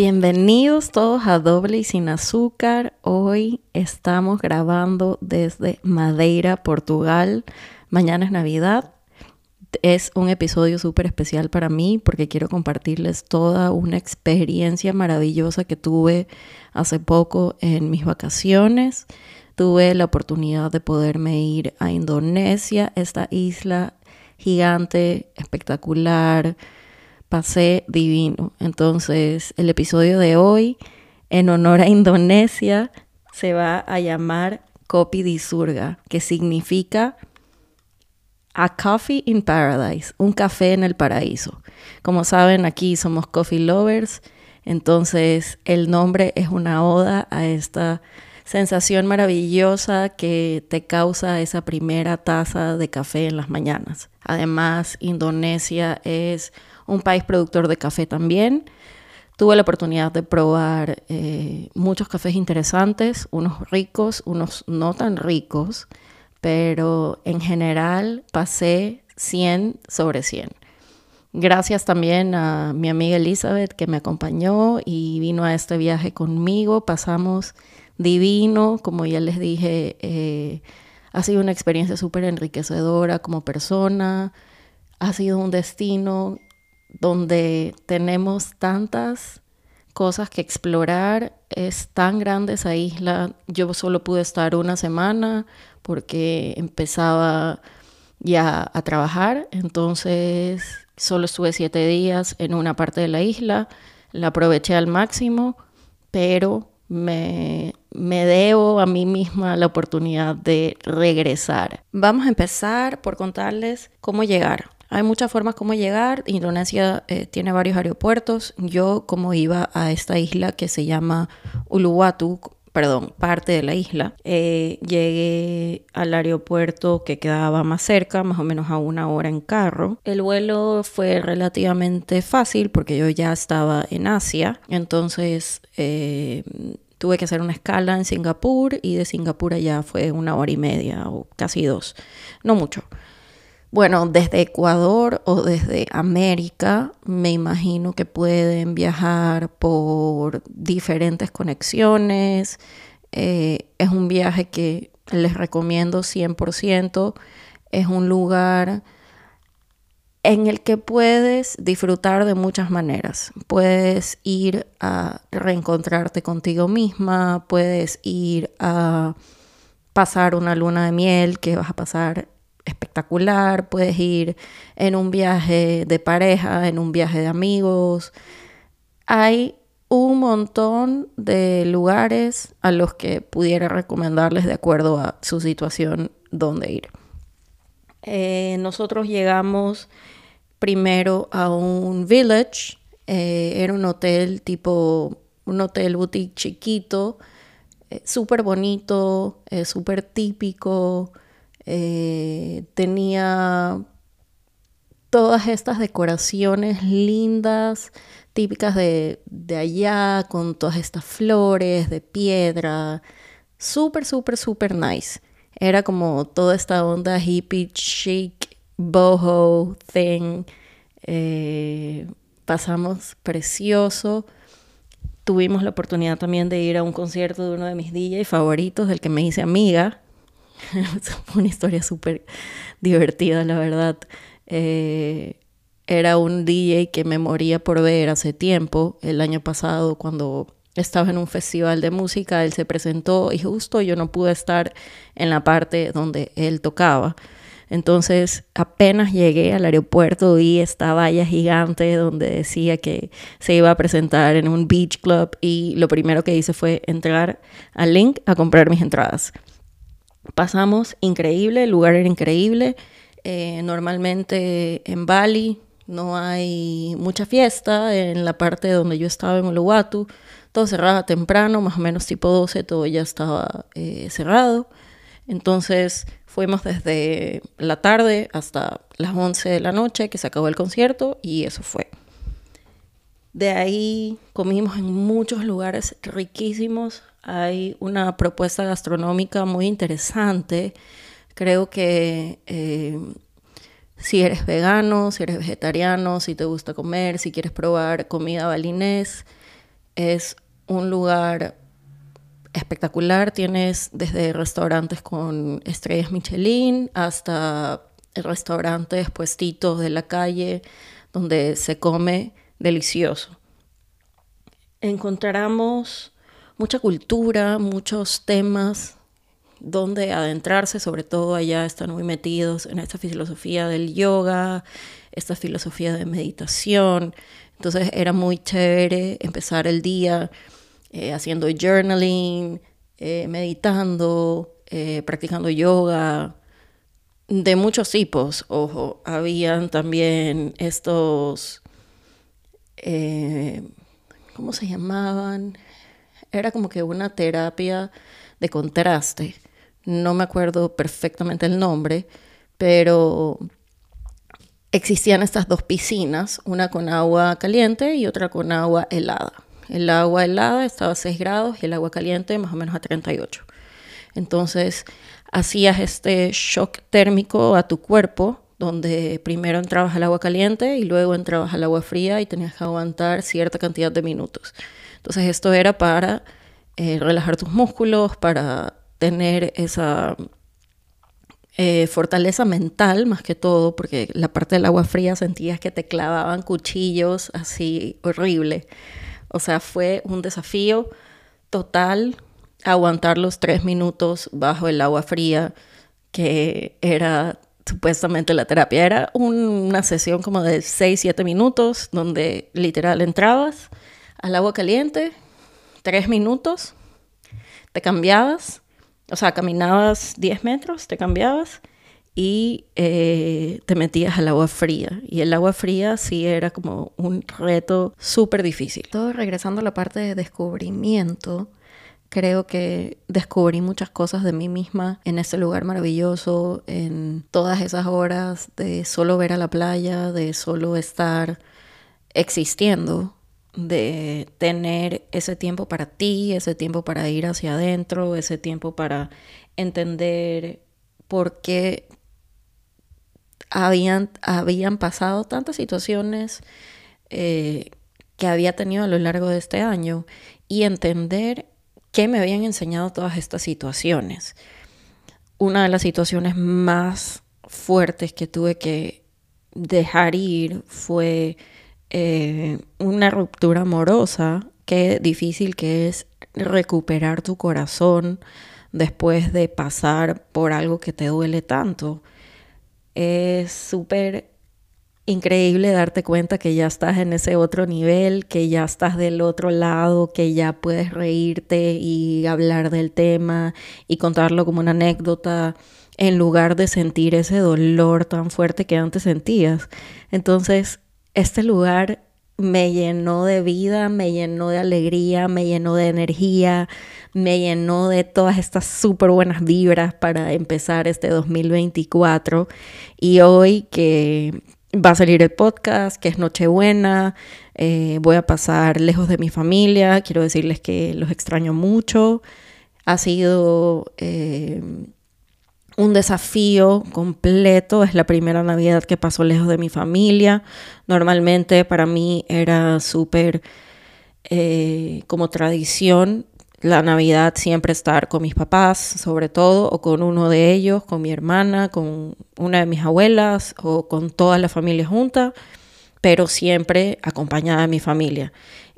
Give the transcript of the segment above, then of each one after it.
Bienvenidos todos a Doble y Sin Azúcar. Hoy estamos grabando desde Madeira, Portugal. Mañana es Navidad. Es un episodio súper especial para mí porque quiero compartirles toda una experiencia maravillosa que tuve hace poco en mis vacaciones. Tuve la oportunidad de poderme ir a Indonesia, esta isla gigante, espectacular, pasé divino. Entonces, el episodio de hoy, en honor a Indonesia, se va a llamar Kopi di Surga, que significa A Coffee in Paradise, un café en el paraíso. Como saben, aquí somos coffee lovers, entonces el nombre es una oda a esta sensación maravillosa que te causa esa primera taza de café en las mañanas. Además, Indonesia es un país productor de café también. Tuve la oportunidad de probar eh, muchos cafés interesantes, unos ricos, unos no tan ricos, pero en general pasé 100 sobre 100. Gracias también a mi amiga Elizabeth que me acompañó y vino a este viaje conmigo. Pasamos divino, como ya les dije, eh, ha sido una experiencia súper enriquecedora como persona, ha sido un destino donde tenemos tantas cosas que explorar. Es tan grande esa isla. Yo solo pude estar una semana porque empezaba ya a trabajar. Entonces solo estuve siete días en una parte de la isla. La aproveché al máximo, pero me, me debo a mí misma la oportunidad de regresar. Vamos a empezar por contarles cómo llegar. Hay muchas formas como llegar. Indonesia eh, tiene varios aeropuertos. Yo como iba a esta isla que se llama Uluwatu, perdón, parte de la isla, eh, llegué al aeropuerto que quedaba más cerca, más o menos a una hora en carro. El vuelo fue relativamente fácil porque yo ya estaba en Asia, entonces eh, tuve que hacer una escala en Singapur y de Singapur allá fue una hora y media o casi dos, no mucho. Bueno, desde Ecuador o desde América me imagino que pueden viajar por diferentes conexiones. Eh, es un viaje que les recomiendo 100%. Es un lugar en el que puedes disfrutar de muchas maneras. Puedes ir a reencontrarte contigo misma, puedes ir a pasar una luna de miel que vas a pasar espectacular, puedes ir en un viaje de pareja, en un viaje de amigos. Hay un montón de lugares a los que pudiera recomendarles de acuerdo a su situación dónde ir. Eh, nosotros llegamos primero a un village, eh, era un hotel tipo, un hotel boutique chiquito, eh, súper bonito, súper típico, eh, tenía todas estas decoraciones lindas, típicas de, allá, con todas estas flores de piedra. Súper, súper, súper nice. Era como toda esta onda hippie, chic, boho thing. Eh, pasamos precioso. Tuvimos la oportunidad también de ir a un concierto de uno de mis DJs favoritos, del que me hice amiga, Una historia súper divertida, la verdad. Eh, era un DJ que me moría por ver hace tiempo, el año pasado, cuando estaba en un festival de música, él se presentó y justo yo no pude estar en la parte donde él tocaba. Entonces, apenas llegué al aeropuerto, vi esta valla gigante donde decía que se iba a presentar en un beach club y lo primero que hice fue entrar al link a comprar mis entradas. Pasamos increíble, el lugar era increíble. Eh, normalmente en Bali no hay mucha fiesta. En la parte donde yo estaba en Uluwatu, todo cerraba temprano, más o menos tipo 12, todo ya estaba eh, cerrado. Entonces fuimos desde la tarde hasta las 11 de la noche que se acabó el concierto y eso fue. De ahí comimos en muchos lugares riquísimos hay una propuesta gastronómica muy interesante. Creo que eh, si eres vegano, si eres vegetariano, si te gusta comer, si quieres probar comida balinés, Es un lugar espectacular. Tienes desde restaurantes con estrellas Michelin hasta restaurantes puestitos de la calle donde se come delicioso. Encontramos mucha cultura, muchos temas donde adentrarse, sobre todo allá están muy metidos en esta filosofía del yoga, esta filosofía de meditación. Entonces era muy chévere empezar el día eh, haciendo journaling, eh, meditando, eh, practicando yoga, de muchos tipos. Ojo, habían también estos, ¿cómo se llamaban? Era como que una terapia de contraste. No me acuerdo perfectamente el nombre, pero existían estas dos piscinas, una con agua caliente y otra con agua helada. El agua helada estaba a 6 grados y el agua caliente más o menos a 38. Entonces hacías este shock térmico a tu cuerpo, donde primero entrabas al agua caliente y luego entrabas al agua fría y tenías que aguantar cierta cantidad de minutos. Entonces esto era para eh, relajar tus músculos, para tener esa eh, fortaleza mental más que todo, porque la parte del agua fría sentías que te clavaban cuchillos así horrible. O sea, fue un desafío total aguantar los tres minutos bajo el agua fría, que era supuestamente la terapia. Era una sesión como de 6, 7 minutos, donde literal entrabas al agua caliente, tres minutos, te cambiabas o sea, caminabas 10 metros, te cambiabas y eh, te metías al agua fría. Y el agua fría sí era como un reto súper difícil. Todo regresando a la parte de descubrimiento, creo que descubrí muchas cosas de mí misma en ese lugar maravilloso, en todas esas horas de solo ver a la playa, de solo estar existiendo de tener ese tiempo para ti, ese tiempo para ir hacia adentro, ese tiempo para entender por qué habían, habían pasado tantas situaciones eh, que había tenido a lo largo de este año y entender qué me habían enseñado todas estas situaciones. Una de las situaciones más fuertes que tuve que dejar ir fue eh, una ruptura amorosa, qué difícil que es recuperar tu corazón después de pasar por algo que te duele tanto. Es súper increíble darte cuenta que ya estás en ese otro nivel, que ya estás del otro lado, que ya puedes reírte y hablar del tema y contarlo como una anécdota en lugar de sentir ese dolor tan fuerte que antes sentías. Entonces, este lugar me llenó de vida, me llenó de alegría, me llenó de energía, me llenó de todas estas súper buenas vibras para empezar este 2024. Y hoy que va a salir el podcast, que es Nochebuena, eh, voy a pasar lejos de mi familia, quiero decirles que los extraño mucho. Ha sido... Eh, un desafío completo. Es la primera Navidad que pasó lejos de mi familia. Normalmente para mí era súper eh, como tradición la Navidad siempre estar con mis papás, sobre todo, o con uno de ellos, con mi hermana, con una de mis abuelas o con toda la familia junta, pero siempre acompañada de mi familia.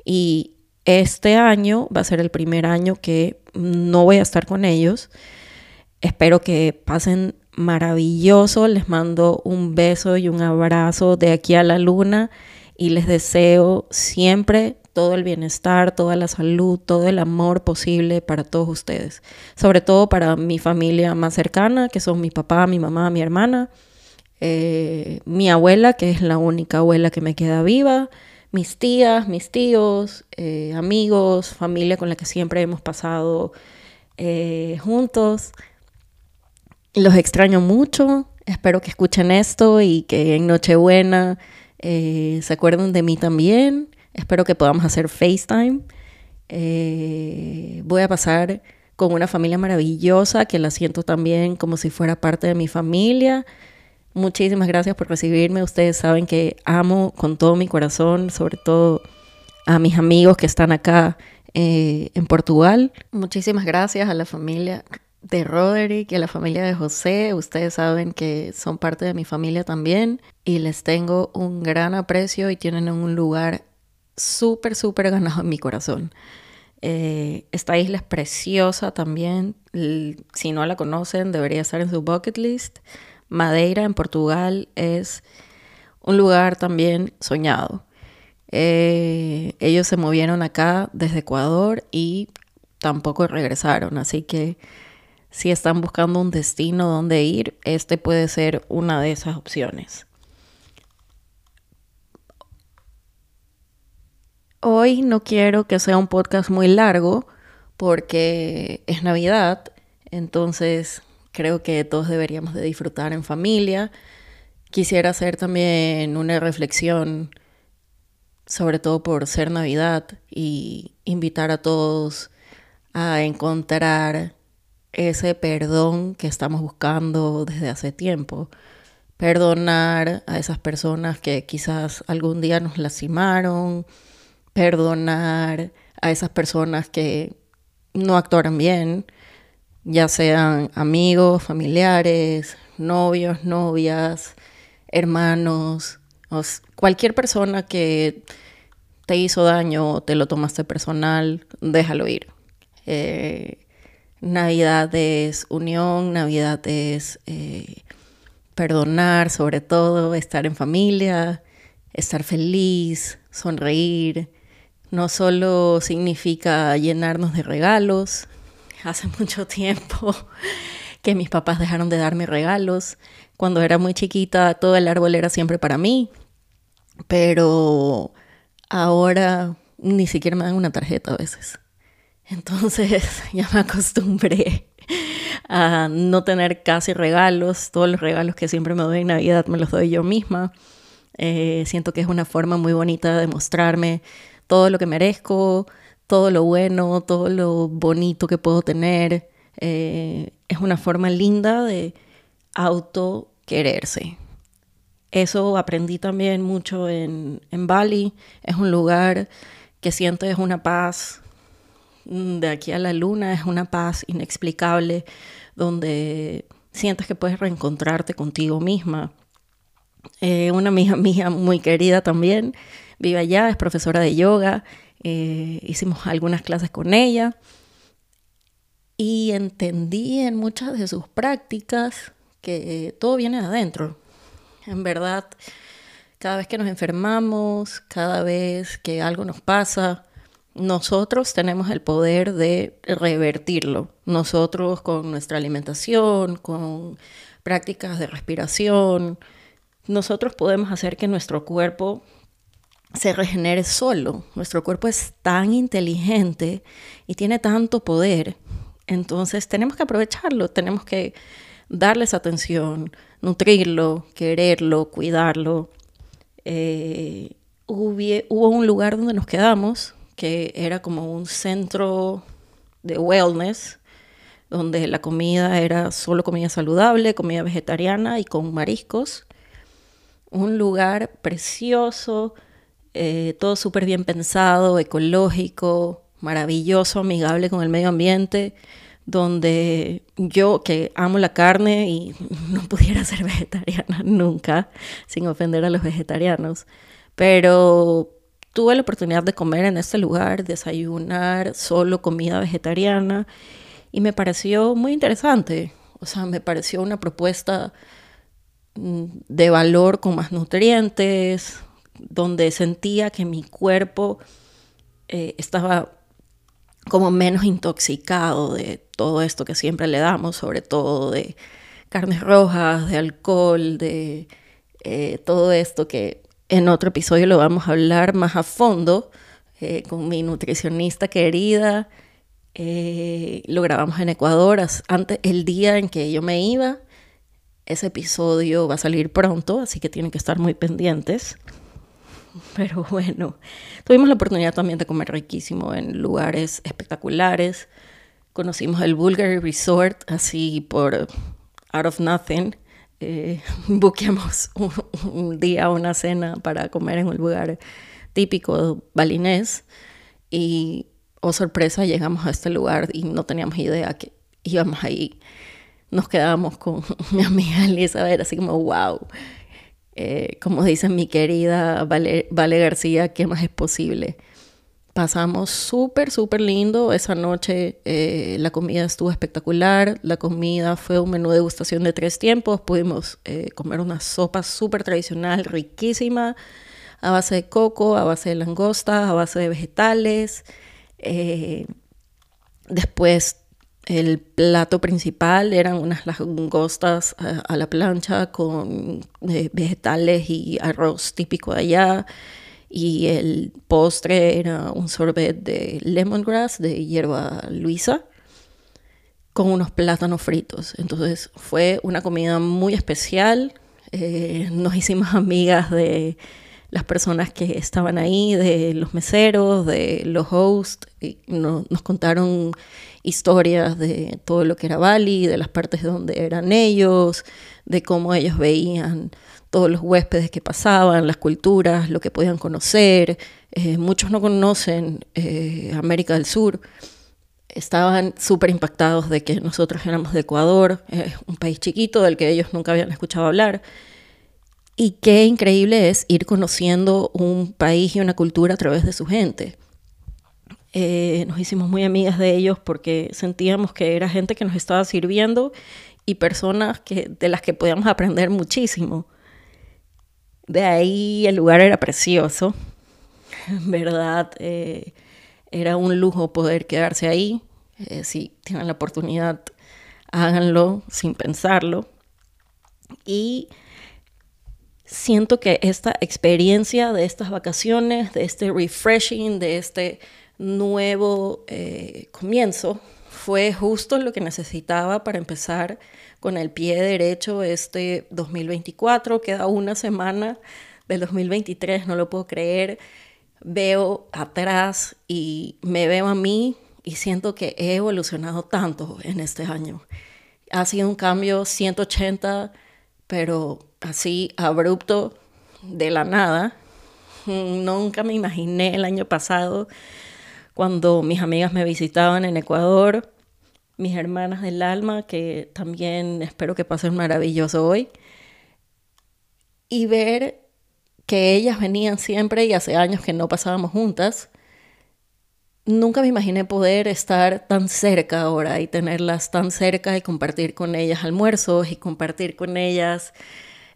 Y este año va a ser el primer año que no voy a estar con ellos. Espero que pasen maravilloso. Les mando un beso y un abrazo de aquí a la luna y les deseo siempre todo el bienestar, toda la salud, todo el amor posible para todos ustedes. Sobre todo para mi familia más cercana, que son mi papá, mi mamá, mi hermana, eh, mi abuela, que es la única abuela que me queda viva, mis tías, mis tíos, eh, amigos, familia con la que siempre hemos pasado eh, juntos. Los extraño mucho. Espero que escuchen esto y que en Nochebuena se acuerden de mí también. Espero que podamos hacer FaceTime. Eh, voy a pasar con una familia maravillosa que la siento también como si fuera parte de mi familia. Muchísimas gracias por recibirme. Ustedes saben que amo con todo mi corazón, sobre todo a mis amigos que están acá eh, en Portugal. Muchísimas gracias a la familia de Roderick y a la familia de José. Ustedes saben que son parte de mi familia también y les tengo un gran aprecio y tienen un lugar súper, súper ganado en mi corazón. Eh, esta isla es preciosa también. Si no la conocen, debería estar en su bucket list. Madeira en Portugal es un lugar también soñado. Eh, ellos se movieron acá desde Ecuador y tampoco regresaron, así que si están buscando un destino donde ir, este puede ser una de esas opciones. Hoy no quiero que sea un podcast muy largo porque es Navidad, entonces creo que todos deberíamos de disfrutar en familia. Quisiera hacer también una reflexión, sobre todo por ser Navidad, y invitar a todos a encontrar ese perdón que estamos buscando desde hace tiempo. Perdonar a esas personas que quizás algún día nos lastimaron, perdonar a esas personas que no actuaron bien, ya sean amigos, familiares, novios, novias, hermanos, cualquier persona que te hizo daño o te lo tomaste personal, déjalo ir. Eh, Navidad es unión, Navidad es eh, perdonar, sobre todo, estar en familia, estar feliz, sonreír. No solo significa llenarnos de regalos. Hace mucho tiempo que mis papás dejaron de darme regalos. Cuando era muy chiquita, todo el árbol era siempre para mí. Pero ahora ni siquiera me dan una tarjeta a veces. Entonces ya me acostumbré a no tener casi regalos. Todos los regalos que siempre me doy en Navidad me los doy yo misma. Eh, siento que es una forma muy bonita de mostrarme todo lo que merezco, todo lo bueno, todo lo bonito que puedo tener. Eh, es una forma linda de auto quererse. Eso aprendí también mucho en, en Bali. Es un lugar que siento es una paz de aquí a la luna es una paz inexplicable donde sientes que puedes reencontrarte contigo misma. Eh, una amiga mía muy querida también vive allá, es profesora de yoga, eh, hicimos algunas clases con ella y entendí en muchas de sus prácticas que todo viene de adentro. En verdad, cada vez que nos enfermamos, cada vez que algo nos pasa, nosotros tenemos el poder de revertirlo. Nosotros con nuestra alimentación, con prácticas de respiración, nosotros podemos hacer que nuestro cuerpo se regenere solo. Nuestro cuerpo es tan inteligente y tiene tanto poder. Entonces tenemos que aprovecharlo, tenemos que darles atención, nutrirlo, quererlo, cuidarlo. Eh, hubo un lugar donde nos quedamos que era como un centro de wellness, donde la comida era solo comida saludable, comida vegetariana y con mariscos. Un lugar precioso, eh, todo súper bien pensado, ecológico, maravilloso, amigable con el medio ambiente, donde yo que amo la carne y no pudiera ser vegetariana nunca, sin ofender a los vegetarianos, pero tuve la oportunidad de comer en este lugar, desayunar solo comida vegetariana y me pareció muy interesante. O sea, me pareció una propuesta mm, de valor con más nutrientes, donde sentía que mi cuerpo eh, estaba como menos intoxicado de todo esto que siempre le damos, sobre todo de carnes rojas, de alcohol, de eh, todo esto que en otro episodio lo vamos a hablar más a fondo eh, con mi nutricionista querida. Lo grabamos en Ecuador antes, el día en que yo me iba. Ese episodio va a salir pronto, así que tienen que estar muy pendientes. Pero bueno, tuvimos la oportunidad también de comer riquísimo en lugares espectaculares. Conocimos el Bulgari Resort así por out of nothing eh, buqueamos un, día una cena para comer en un lugar típico balinés. Y, oh sorpresa, llegamos a este lugar y no teníamos idea que íbamos ahí. Nos quedábamos con mi amiga Elizabeth, así como, wow. Eh, como dice mi querida vale, García, ¿qué más es posible? Pasamos súper, súper lindo esa noche. Eh, la comida estuvo espectacular. La comida fue un menú de degustación de tres tiempos. Pudimos eh, comer una sopa súper tradicional, riquísima, a base de coco, a base de langosta, a base de vegetales. Después el plato principal eran unas langostas a la plancha con vegetales y arroz típico de allá y el postre era un sorbet de lemongrass, de hierba luisa, con unos plátanos fritos. Entonces fue una comida muy especial. Eh, nos hicimos amigas de las personas que estaban ahí, de los meseros, de los hosts, nos contaron historias de todo lo que era Bali, de las partes donde eran ellos, de cómo ellos veían todos los huéspedes que pasaban, las culturas, lo que podían conocer. Eh, muchos no conocen eh, América del Sur. Estaban súper impactados de que nosotros éramos de Ecuador, un país chiquito del que ellos nunca habían escuchado hablar. Y qué increíble es ir conociendo un país y una cultura a través de su gente. Eh, nos hicimos muy amigas de ellos porque sentíamos que era gente que nos estaba sirviendo y personas que, de las que podíamos aprender muchísimo. De ahí el lugar era precioso, en verdad eh, era un lujo poder quedarse ahí. Eh, si tienen la oportunidad, háganlo sin pensarlo. Y siento que esta experiencia de estas vacaciones, de este refreshing, de este nuevo eh, comienzo, fue justo lo que necesitaba para empezar con el pie derecho este 2024. Queda una semana del 2023, no lo puedo creer. Veo atrás y me veo a mí y siento que he evolucionado tanto en este año. Ha sido un cambio 180, pero así abrupto de la nada. Nunca me imaginé el año pasado cuando mis amigas me visitaban en Ecuador, mis hermanas del alma, que también espero que pasen maravilloso hoy, y ver que ellas venían siempre y hace años que no pasábamos juntas. Nunca me imaginé poder estar tan cerca ahora y tenerlas tan cerca y compartir con ellas almuerzos y compartir con ellas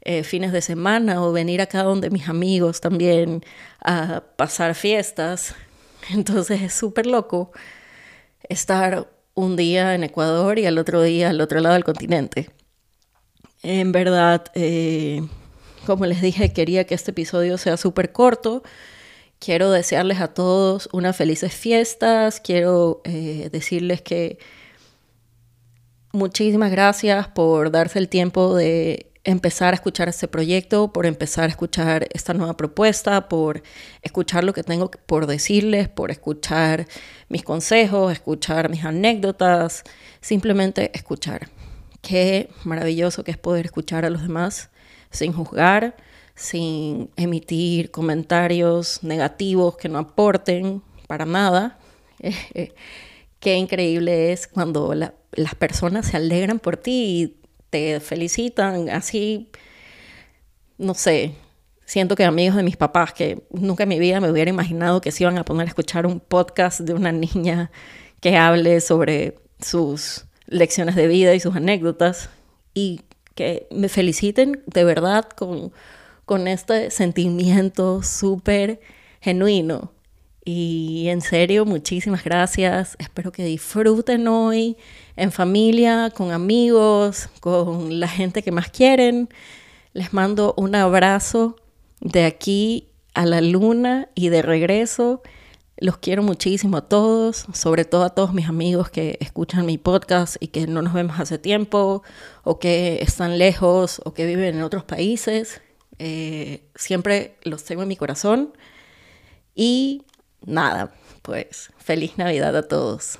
eh, fines de semana o venir acá donde mis amigos también a pasar fiestas. Entonces es súper loco estar un día en Ecuador y al otro día al otro lado del continente. En verdad, eh, como les dije, quería que este episodio sea súper corto. Quiero desearles a todos unas felices fiestas. Quiero eh, decirles que muchísimas gracias por darse el tiempo de empezar a escuchar este proyecto, por empezar a escuchar esta nueva propuesta, por escuchar lo que tengo por decirles, por escuchar mis consejos, escuchar mis anécdotas, simplemente escuchar. Qué maravilloso que es poder escuchar a los demás sin juzgar, sin emitir comentarios negativos que no aporten para nada. Qué increíble es cuando las personas se alegran por ti y felicitan, así, no sé, siento que amigos de mis papás que nunca en mi vida me hubiera imaginado que se iban a poner a escuchar un podcast de una niña que hable sobre sus lecciones de vida y sus anécdotas y que me feliciten de verdad con, con este sentimiento súper genuino. Y en serio, muchísimas gracias. Espero que disfruten hoy en familia, con amigos, con la gente que más quieren. Les mando un abrazo de aquí a la luna y de regreso. Los quiero muchísimo a todos, sobre todo a todos mis amigos que escuchan mi podcast y que no nos vemos hace tiempo, o que están lejos, o que viven en otros países. Eh, siempre los tengo en mi corazón. Y nada, pues feliz Navidad a todos.